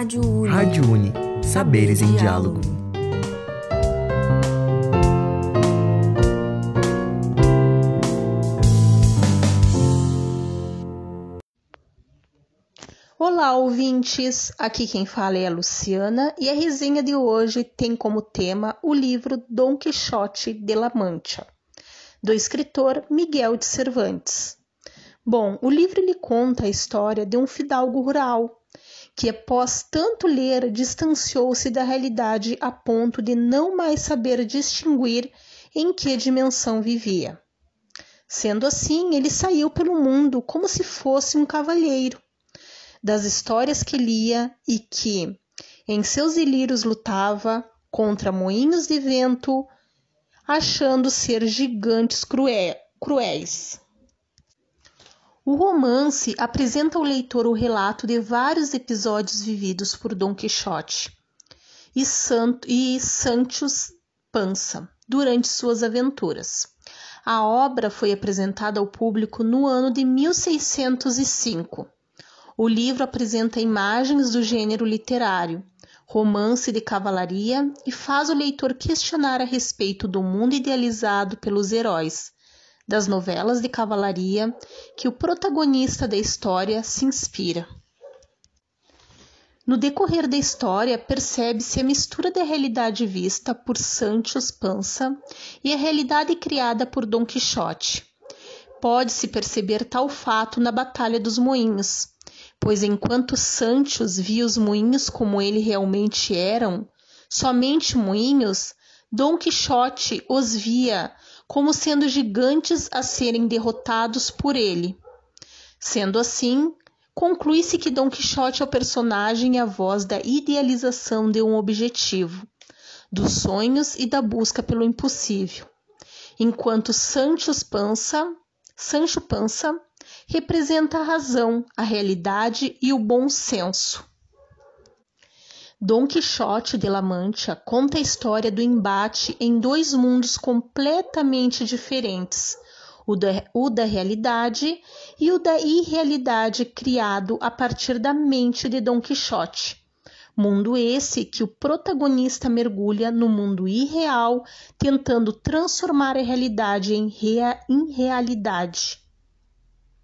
Rádio Uni. Rádio Uni. Saberes em diálogo. Olá, ouvintes! Aqui quem fala é a Luciana e a resenha de hoje tem como tema o livro Dom Quixote de La Mancha, do escritor Miguel de Cervantes. Bom, o livro lhe conta a história de um fidalgo rural que, após tanto ler, distanciou-se da realidade a ponto de não mais saber distinguir em que dimensão vivia. Sendo assim, ele saiu pelo mundo como se fosse um cavalheiro das histórias que lia e que, em seus ilírios, lutava contra moinhos de vento, achando ser gigantes cruéis. O romance apresenta ao leitor o relato de vários episódios vividos por Dom Quixote e, Santo, e Pança durante suas aventuras. A obra foi apresentada ao público no ano de 1605 o livro apresenta imagens do gênero literário, romance de cavalaria e faz o leitor questionar a respeito do mundo idealizado pelos heróis, das novelas de cavalaria que o protagonista da história se inspira. No decorrer da história, percebe-se a mistura da realidade vista por Santos Panza e a realidade criada por Dom Quixote. Pode-se perceber tal fato na Batalha dos Moinhos, pois enquanto Santos via os moinhos como eles realmente eram, somente moinhos, Dom Quixote os via como sendo gigantes a serem derrotados por ele. Sendo assim, conclui-se que Dom Quixote é o personagem e a voz da idealização de um objetivo, dos sonhos e da busca pelo impossível, enquanto Sancho Sancho Panza representa a razão, a realidade e o bom senso. Dom Quixote de La Mancha conta a história do embate em dois mundos completamente diferentes, o da, o da realidade e o da irrealidade criado a partir da mente de Dom Quixote. Mundo esse que o protagonista mergulha no mundo irreal, tentando transformar a realidade em, rea, em realidade